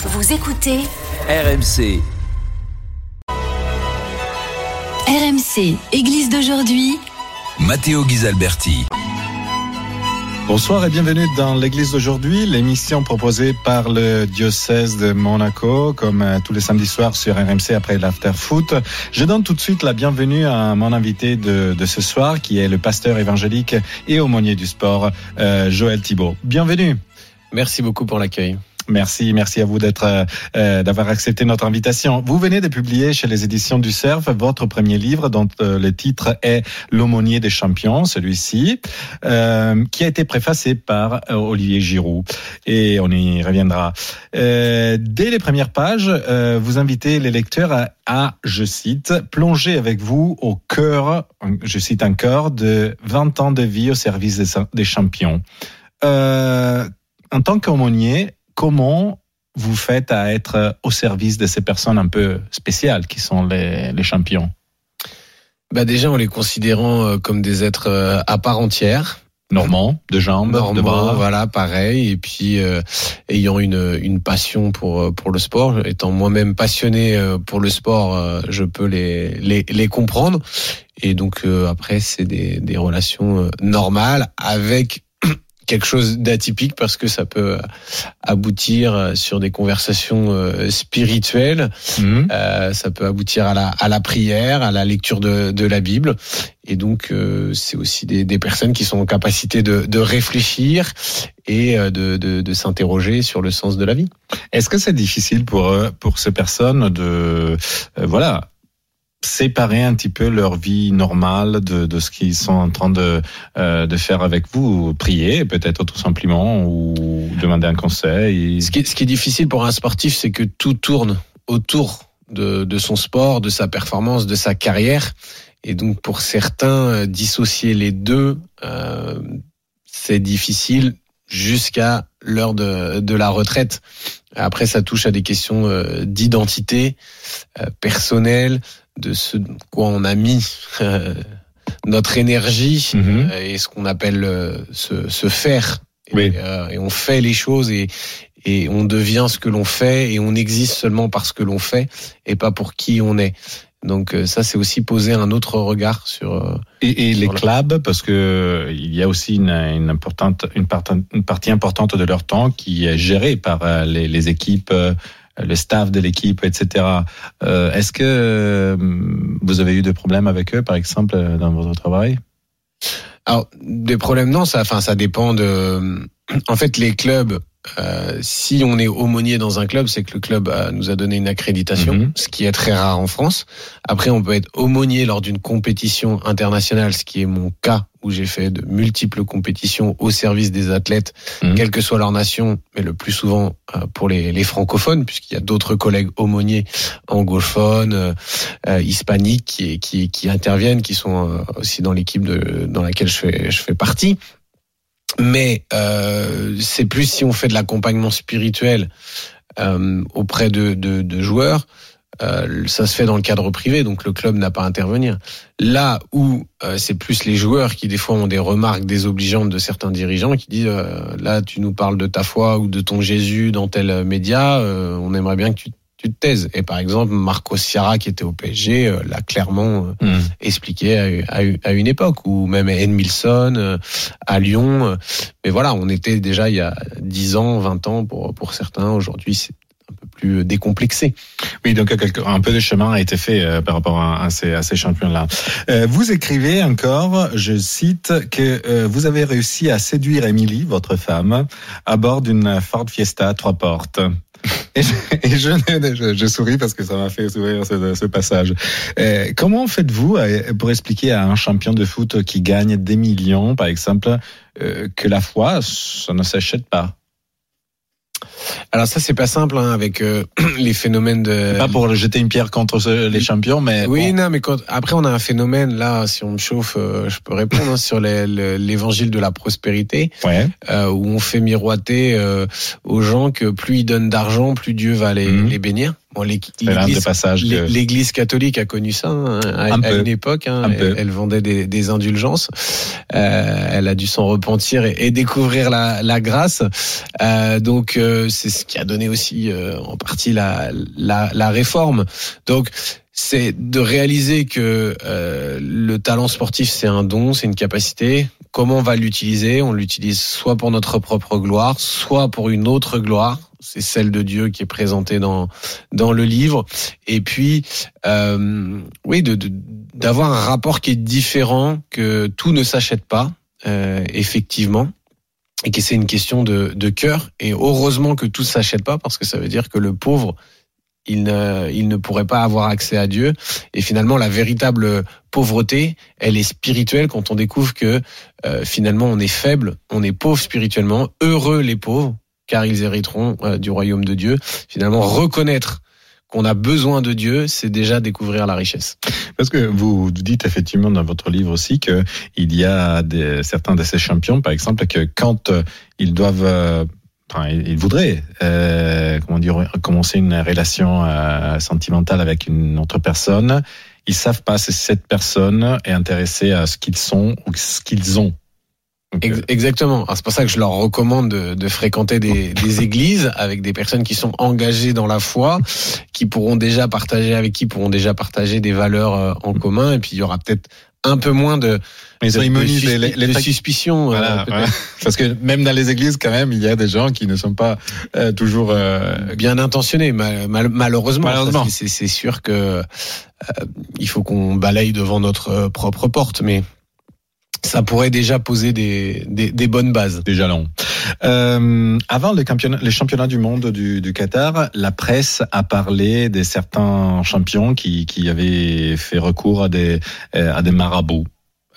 Vous écoutez RMC. RMC, Église d'aujourd'hui. Matteo Ghisalberti. Bonsoir et bienvenue dans l'église d'aujourd'hui, l'émission proposée par le diocèse de Monaco, comme euh, tous les samedis soirs sur RMC après l'after foot. Je donne tout de suite la bienvenue à mon invité de, de ce soir, qui est le pasteur évangélique et aumônier du sport, euh, Joël Thibault. Bienvenue. Merci beaucoup pour l'accueil. Merci, merci à vous d'être, euh, d'avoir accepté notre invitation. Vous venez de publier chez les éditions du Cerf votre premier livre, dont euh, le titre est L'aumônier des champions, celui-ci, euh, qui a été préfacé par euh, Olivier Giroud. Et on y reviendra. Euh, dès les premières pages, vous invitez les lecteurs à, je cite, plonger avec vous au cœur, je cite cœur de 20 ans de vie au service des, des champions. en tant qu'aumônier, comment vous faites à être au service de ces personnes un peu spéciales qui sont les, les champions? Bah Déjà en les considérant euh, comme des êtres euh, à part entière. Normand, de jambes, Normand, de bras. Voilà, pareil. Et puis euh, ayant une, une passion pour, pour le sport, étant moi-même passionné pour le sport, je peux les, les, les comprendre. Et donc après, c'est des, des relations normales avec quelque chose d'atypique parce que ça peut aboutir sur des conversations euh, spirituelles, mmh. euh, ça peut aboutir à la, à la prière, à la lecture de, de la Bible. Et donc, euh, c'est aussi des, des, personnes qui sont en capacité de, de réfléchir et euh, de, de, de s'interroger sur le sens de la vie. Est-ce que c'est difficile pour pour ces personnes de voilà séparer un petit peu leur vie normale de, de ce qu'ils sont en train de, euh, de faire avec vous, prier peut-être tout simplement ou demander un conseil. Ce qui, ce qui est difficile pour un sportif, c'est que tout tourne autour de, de son sport, de sa performance, de sa carrière. Et donc pour certains, dissocier les deux, euh, c'est difficile jusqu'à l'heure de, de la retraite. Après, ça touche à des questions euh, d'identité euh, personnelle, de ce quoi on a mis euh, notre énergie mm -hmm. et ce qu'on appelle se, se, faire. Oui. Et, et, on fait les choses et, et on devient ce que l'on fait et on existe seulement parce que l'on fait et pas pour qui on est. Donc ça, c'est aussi poser un autre regard sur. Et, et sur les clubs, parce que il y a aussi une, une importante, une, part, une partie importante de leur temps qui est gérée par les, les équipes le staff de l'équipe, etc. Euh, Est-ce que vous avez eu des problèmes avec eux, par exemple, dans votre travail? Alors, des problèmes, non. Ça, enfin, ça dépend de. En fait, les clubs. Euh, si on est aumônier dans un club, c'est que le club a, nous a donné une accréditation, mm -hmm. ce qui est très rare en France. Après, on peut être aumônier lors d'une compétition internationale, ce qui est mon cas où j'ai fait de multiples compétitions au service des athlètes, mmh. quelle que soit leur nation, mais le plus souvent euh, pour les, les francophones, puisqu'il y a d'autres collègues aumôniers anglophones, euh, euh, hispaniques qui, qui, qui, interviennent, qui sont euh, aussi dans l'équipe dans laquelle je fais, je fais partie. Mais euh, c'est plus si on fait de l'accompagnement spirituel euh, auprès de, de, de joueurs, euh, ça se fait dans le cadre privé, donc le club n'a pas à intervenir. Là où euh, c'est plus les joueurs qui des fois ont des remarques désobligeantes de certains dirigeants qui disent euh, là tu nous parles de ta foi ou de ton Jésus dans tel média, euh, on aimerait bien que tu, tu, te taises. Et par exemple Marco Sierra qui était au PSG euh, l'a clairement mmh. expliqué à, à, à, une époque, ou même Edmilson à Lyon. Mais voilà, on était déjà il y a 10 ans, 20 ans pour pour certains. Aujourd'hui c'est un peu plus décomplexé. Oui, donc un peu de chemin a été fait euh, par rapport à, à ces, à ces champions-là. Euh, vous écrivez encore, je cite, que euh, vous avez réussi à séduire Émilie, votre femme, à bord d'une Ford Fiesta trois portes. Et, je, je, souris parce que ça m'a fait sourire ce, ce passage. Euh, comment faites-vous pour expliquer à un champion de foot qui gagne des millions, par exemple, que la foi, ça ne s'achète pas? Alors ça c'est pas simple hein, avec euh, les phénomènes de. Pas pour jeter une pierre contre ce, les champions, mais. Oui, bon. non, mais quand... après on a un phénomène là, si on me chauffe, euh, je peux répondre hein, sur l'évangile de la prospérité, ouais. euh, où on fait miroiter euh, aux gens que plus ils donnent d'argent, plus Dieu va les, mmh. les bénir. Bon, L'église catholique a connu ça hein, à, Un à peu. une époque. hein, Un elle, vendait des, des indulgences. Euh, elle a dû s'en repentir et, et découvrir la, la grâce. Euh, donc euh, c'est ce qui a donné aussi en partie la, la, la réforme. Donc c'est de réaliser que le talent sportif c'est un don, c'est une capacité. Comment on va l'utiliser On l'utilise soit pour notre propre gloire, soit pour une autre gloire. C'est celle de Dieu qui est présentée dans dans le livre. Et puis, euh, oui, de d'avoir un rapport qui est différent, que tout ne s'achète pas, euh, effectivement, et que c'est une question de, de cœur. Et heureusement que tout s'achète pas, parce que ça veut dire que le pauvre, il ne, il ne pourrait pas avoir accès à Dieu. Et finalement, la véritable pauvreté, elle est spirituelle quand on découvre que euh, finalement on est faible, on est pauvre spirituellement. Heureux les pauvres, car ils hériteront euh, du royaume de Dieu. Finalement, reconnaître qu'on a besoin de Dieu, c'est déjà découvrir la richesse. Parce que vous dites effectivement dans votre livre aussi que il y a des, certains de ces champions, par exemple, que quand euh, ils doivent, euh, enfin, ils ils voudraient, euh, comment dire, commencer une relation euh, sentimentale avec une autre personne, ils savent pas si cette personne est intéressée à ce qu'ils sont ou ce qu'ils ont. Exactement. Alors, C'est pour ça que je leur recommande de, de fréquenter des, des églises avec des personnes qui sont engagées dans la foi, qui pourront déjà partager avec qui pourront déjà partager des valeurs euh, en commun. Et puis il y aura peut-être un peu moins de, ils de, sont immunisés. Les- suspi- les de fac- suspicion. euh, Voilà. Parce que même dans les églises, quand même, il y a des gens qui ne sont pas euh, toujours. euh, bien intentionné, mal- mal- malheureusement. Malheureusement. C'est sûr que euh, il faut qu'on balaye devant notre propre porte, mais ça pourrait déjà poser des, des, des bonnes bases. des jalons. Euh, avant les championnats, les championnats du monde du, du Qatar, la presse a parlé de certains champions qui, qui avaient fait recours à des, à des marabouts.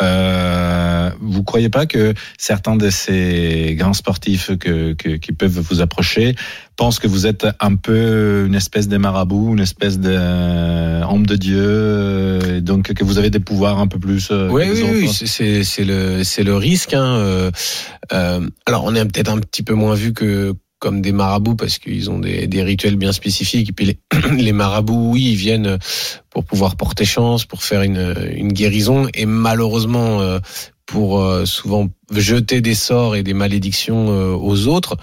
Euh, vous croyez pas que certains de ces grands sportifs que, que, qui peuvent vous approcher pensent que vous êtes un peu une espèce de marabout, une espèce de euh, homme de Dieu, euh, donc que vous avez des pouvoirs un peu plus. euh, Oui, oui, oui, c'est- le c'est le risque. Hein. euh, euh, alors on est peut-être un petit peu moins vu que comme des marabouts parce qu'ils ont des, rituels bien spécifiques. Et puis les, marabouts, oui, ils viennent pour pouvoir porter chance, pour faire une, une guérison. Et malheureusement, euh, pour euh, souvent jeter des sorts et des malédictions euh, aux autres,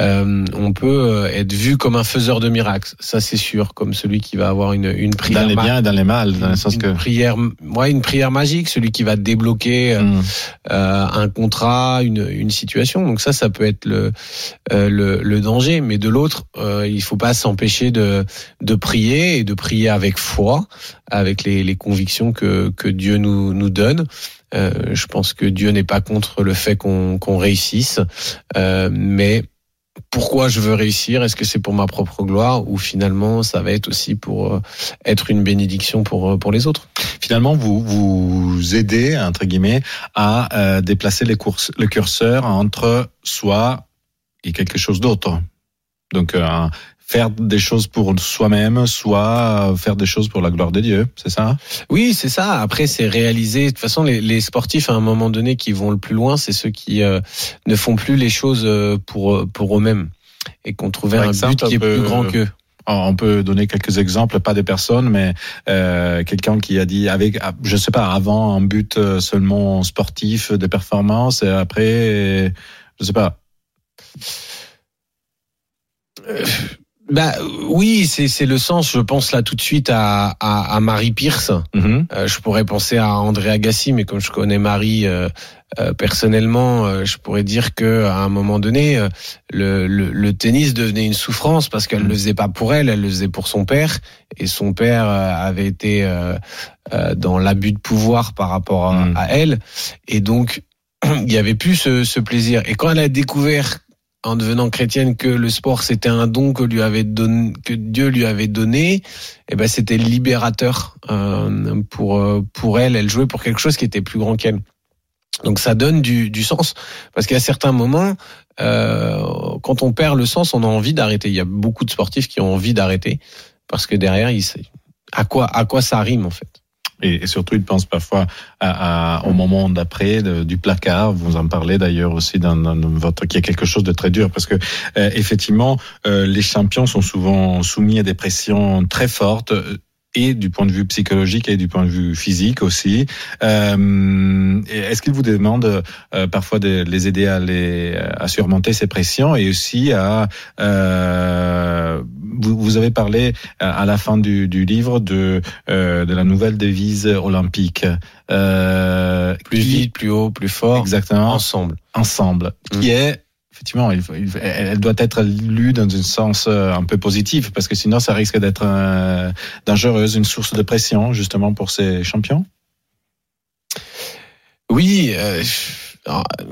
euh, on peut euh, être vu comme un faiseur de miracles. Ça, c'est sûr, comme celui qui va avoir une, une prière. dans les biens et dans les mal, dans le sens une que. prière, ouais, une prière magique, celui qui va débloquer euh, un contrat, une, une situation. Donc ça, ça peut être le euh, le, le danger. Mais de l'autre, euh, il faut pas s'empêcher de de prier et de prier avec foi, avec les, les convictions que que Dieu nous nous donne. Euh, je pense que Dieu n'est pas contre le fait qu'on qu'on réussisse, euh, mais pourquoi je veux réussir? Est-ce que c'est pour ma propre gloire? Ou finalement ça va être aussi pour euh, être une bénédiction pour pour les autres? Finalement vous vous aidez entre guillemets à euh, déplacer les courses, le curseur entre soi et quelque chose d'autre. Donc euh, faire des choses pour soi-même, soit euh, faire des choses pour la gloire de Dieu, c'est ça? Oui, c'est ça. Après, c'est réalisé. De toute façon, les, les sportifs, à un moment donné, qui vont le plus loin, c'est ceux qui euh, ne font plus les choses euh, pour pour eux-mêmes et qu'on trouvait un exemple, but qui est peu- plus grand qu'eux. On peut donner quelques exemples, pas des personnes, mais euh, quelqu'un qui a dit avec, ah, je sais pas, avant un but euh, seulement sportif, de performance, et après, je sais pas. Bah oui, c'est c'est le sens. Je pense là tout de suite à à, à Marie Pierce. Mhm. Euh, je pourrais penser à André Agassi, mais comme je connais Marie euh, euh, personnellement, euh, je pourrais dire que à un moment donné, le, le, le tennis devenait une souffrance parce qu'elle Mm. le faisait pas pour elle, elle le faisait pour son père, et son père avait été euh, euh, dans l'abus de pouvoir par rapport à, Mm. à elle, et donc il y avait plus ce, ce plaisir. Et quand elle a découvert en devenant chrétienne que le sport c'était un don que Dieu lui avait donné, eh ben c'était libérateur euh, pour euh, pour elle. Elle jouait pour quelque chose qui était plus grand qu'elle. Donc ça donne du, du sens parce qu'à certains moments, euh, quand on perd le sens, on a envie d'arrêter. Il y a beaucoup de sportifs qui ont envie d'arrêter parce que derrière, ils, à quoi à quoi ça rime en fait. Et, surtout, ils pensent parfois à, au moment d'après du placard. Vous en parlez d'ailleurs aussi dans, votre qui est quelque chose de très dur parce que euh, effectivement, euh, les champions sont souvent soumis à des pressions très fortes et du point de vue psychologique et du point de vue physique aussi. Euh, Est-ce qu'ils vous demandent euh, parfois de les aider à, les, à surmonter ces pressions et aussi à... Euh, vous, vous, avez parlé à la fin du, du livre de, euh, de la nouvelle devise olympique. Euh, plus vite, plus haut, plus fort. Exactement. Ensemble. Ensemble. Qui mmh. est effectivement, elle doit être lue dans un sens euh, un peu positif, parce que sinon, ça risque d'être euh, dangereuse, une source de pression, justement, pour ces champions. Oui, euh,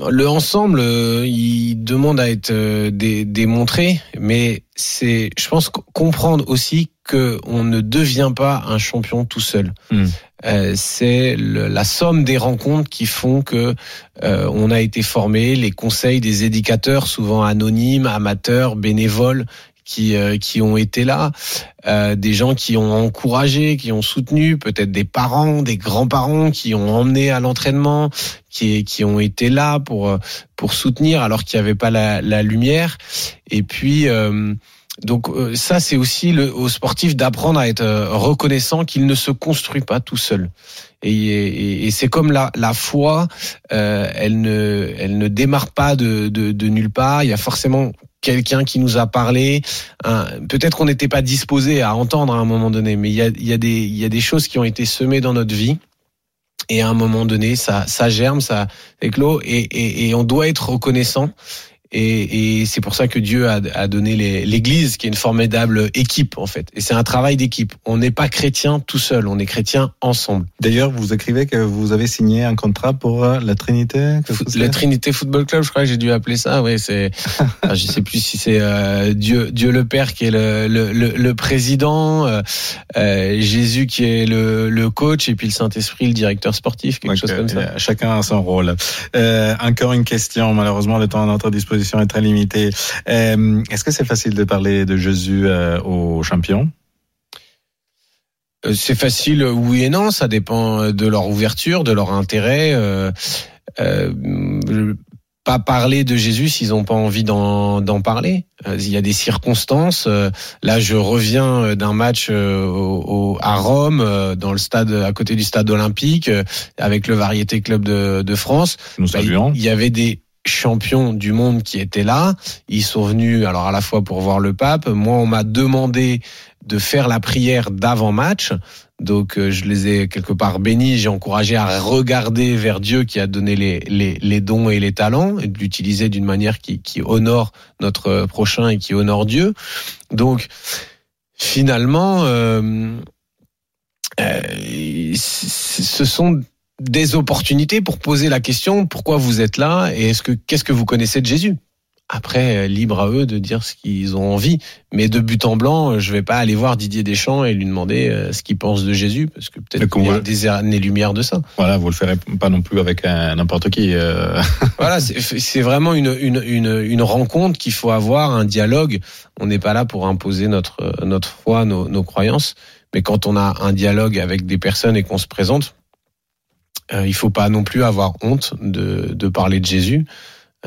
le ensemble, il demande à être démontré, mais c'est, je pense, comprendre aussi qu'on ne devient pas un champion tout seul. Hmm. Euh, c'est la somme des rencontres qui font que euh, on a été formé, les conseils des éducateurs, souvent anonymes, amateurs, bénévoles, qui, euh, qui ont été là, des gens qui ont encouragé, qui ont soutenu, peut-être des parents, des grands-parents qui ont emmené à l'entraînement, qui, qui ont été là pour, pour soutenir alors qu'il n'y avait pas la, la, lumière. Et puis donc euh, ça, c'est aussi le, aux sportifs d'apprendre à être euh, reconnaissant qu'il ne se construit pas tout seul. Et, et, c'est comme la, la foi, euh, elle ne, elle ne démarre pas de, de, de nulle part. Il y a forcément quelqu'un qui nous a parlé. Peut-être qu'on n'était pas disposé à entendre à un moment donné, mais il y a, il y a des, il y a des choses qui ont été semées dans notre vie. Et à un moment donné, ça, ça germe, ça éclot, et, et, et on doit être reconnaissant. Et, et c'est pour ça que Dieu a, a donné l'Église, qui est une formidable équipe en fait. Et c'est un travail d'équipe. On n'est pas chrétien tout seul, on est chrétien ensemble. D'ailleurs, vous écrivez que vous avez signé un contrat pour euh, la Trinité. La Trinité Football Club, je crois que j'ai dû appeler ça. Oui, c'est. je sais plus si c'est euh, Dieu, Dieu le Père qui est le, le, le, président, euh, euh, Jésus qui est le, le coach, et puis le Saint Esprit le directeur sportif, quelque chose comme ça. Chacun a son rôle. encore une question. Malheureusement, le temps à notre disposition est très limitée. Euh, est-ce que c'est facile de parler de Jésus euh, aux champions? Euh, c'est facile, oui et non. Ça dépend de leur ouverture, de leur intérêt. Pas parler de Jésus s'ils n'ont pas envie d'en parler. Il y a des circonstances. Là, je reviens d'un match à Rome, dans le stade à côté du stade olympique, avec le Variété Club de, de France. Nous bah, Il y avait des champions du monde qui étaient là. Ils sont venus alors à la fois pour voir le pape. Moi, on m'a demandé de faire la prière d'avant-match. Donc euh, je les ai quelque part bénis, j'ai encouragé à regarder vers Dieu qui a donné les, les, les dons et les talents et de l'utiliser d'une manière qui, qui honore notre prochain et qui honore Dieu. Donc finalement, euh, euh, ce sont des opportunités pour poser la question pourquoi vous êtes là et est-ce que qu'est-ce que vous connaissez de Jésus? Après, euh, libre à eux de dire ce qu'ils ont envie. Mais de but en blanc, euh, je vais pas aller voir Didier Deschamps et lui demander euh, ce qu'il pense de Jésus, parce que peut-être qu'il y a des années-lumière de ça. Voilà, vous le ferez pas non plus avec n'importe qui. voilà, c'est vraiment une, une, une, une rencontre qu'il faut avoir, un dialogue. On n'est pas là pour imposer notre, notre foi, nos, nos croyances. Mais quand on a un dialogue avec des personnes et qu'on se présente, il faut pas non plus avoir honte de, de parler de Jésus.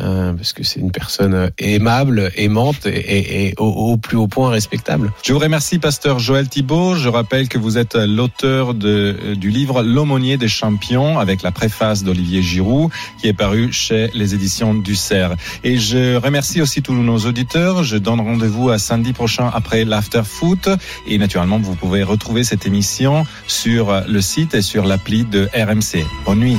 Euh, parce que c'est une personne aimable, aimante et, au, plus haut point respectable. Je vous remercie, pasteur Joël Thibault. Je rappelle que vous êtes l'auteur de, du livre L'aumônier des champions avec la préface d'Olivier Giroud qui est paru chez les éditions du Cerf. Et je remercie aussi tous nos auditeurs. Je donne rendez-vous à samedi prochain après l'After Foot. Et naturellement, vous pouvez retrouver cette émission sur le site et sur l'appli de RMC. Bonne nuit.